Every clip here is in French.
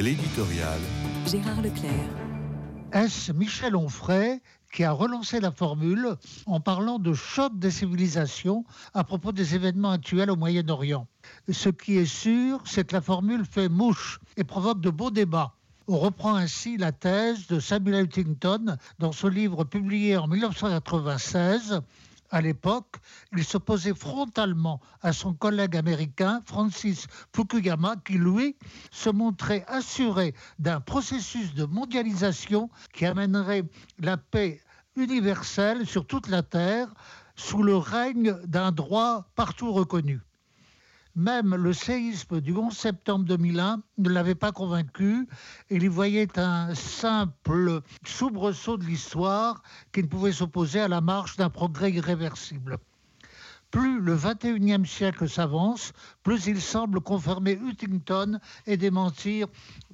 L'éditorial. Gérard Leclerc. Est-ce Michel Onfray qui a relancé la formule en parlant de choc des civilisations à propos des événements actuels au Moyen-Orient? Ce qui est sûr, c'est que la formule fait mouche et provoque de beaux débats. On reprend ainsi la thèse de Samuel Huntington dans son livre publié en 1996 à l'époque, il s'opposait frontalement à son collègue américain Francis Fukuyama qui, lui, se montrait assuré d'un processus de mondialisation qui amènerait la paix universelle sur toute la Terre sous le règne d'un droit partout reconnu. Même le séisme du 11 septembre 2001 ne l'avait pas convaincu. Il y voyait un simple soubresaut de l'histoire qui ne pouvait s'opposer à la marche d'un progrès irréversible. Plus le 21e siècle s'avance, plus il semble confirmer Huntington et démentir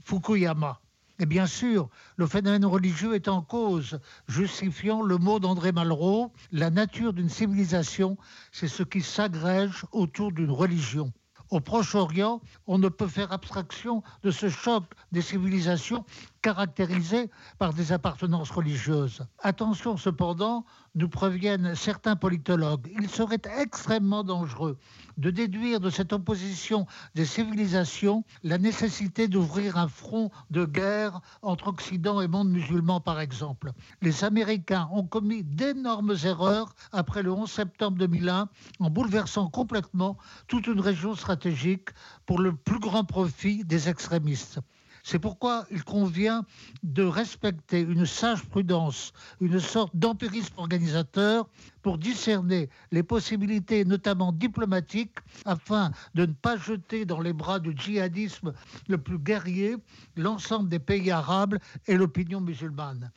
Fukuyama. Et bien sûr, le phénomène religieux est en cause, justifiant le mot d'André Malraux, la nature d'une civilisation, c'est ce qui s'agrège autour d'une religion. Au Proche-Orient, on ne peut faire abstraction de ce choc des civilisations caractérisé par des appartenances religieuses. Attention cependant, nous préviennent certains politologues, il serait extrêmement dangereux de déduire de cette opposition des civilisations la nécessité d'ouvrir un front de guerre entre Occident et monde musulman par exemple. Les Américains ont commis d'énormes erreurs après le 11 septembre 2001 en bouleversant complètement toute une région stratégique pour le plus grand profit des extrémistes. C'est pourquoi il convient de respecter une sage prudence, une sorte d'empirisme organisateur pour discerner les possibilités, notamment diplomatiques, afin de ne pas jeter dans les bras du djihadisme le plus guerrier l'ensemble des pays arabes et l'opinion musulmane.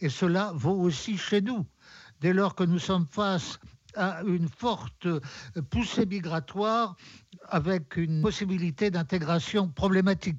Et cela vaut aussi chez nous. Dès lors que nous sommes face à une forte poussée migratoire avec une possibilité d'intégration problématique.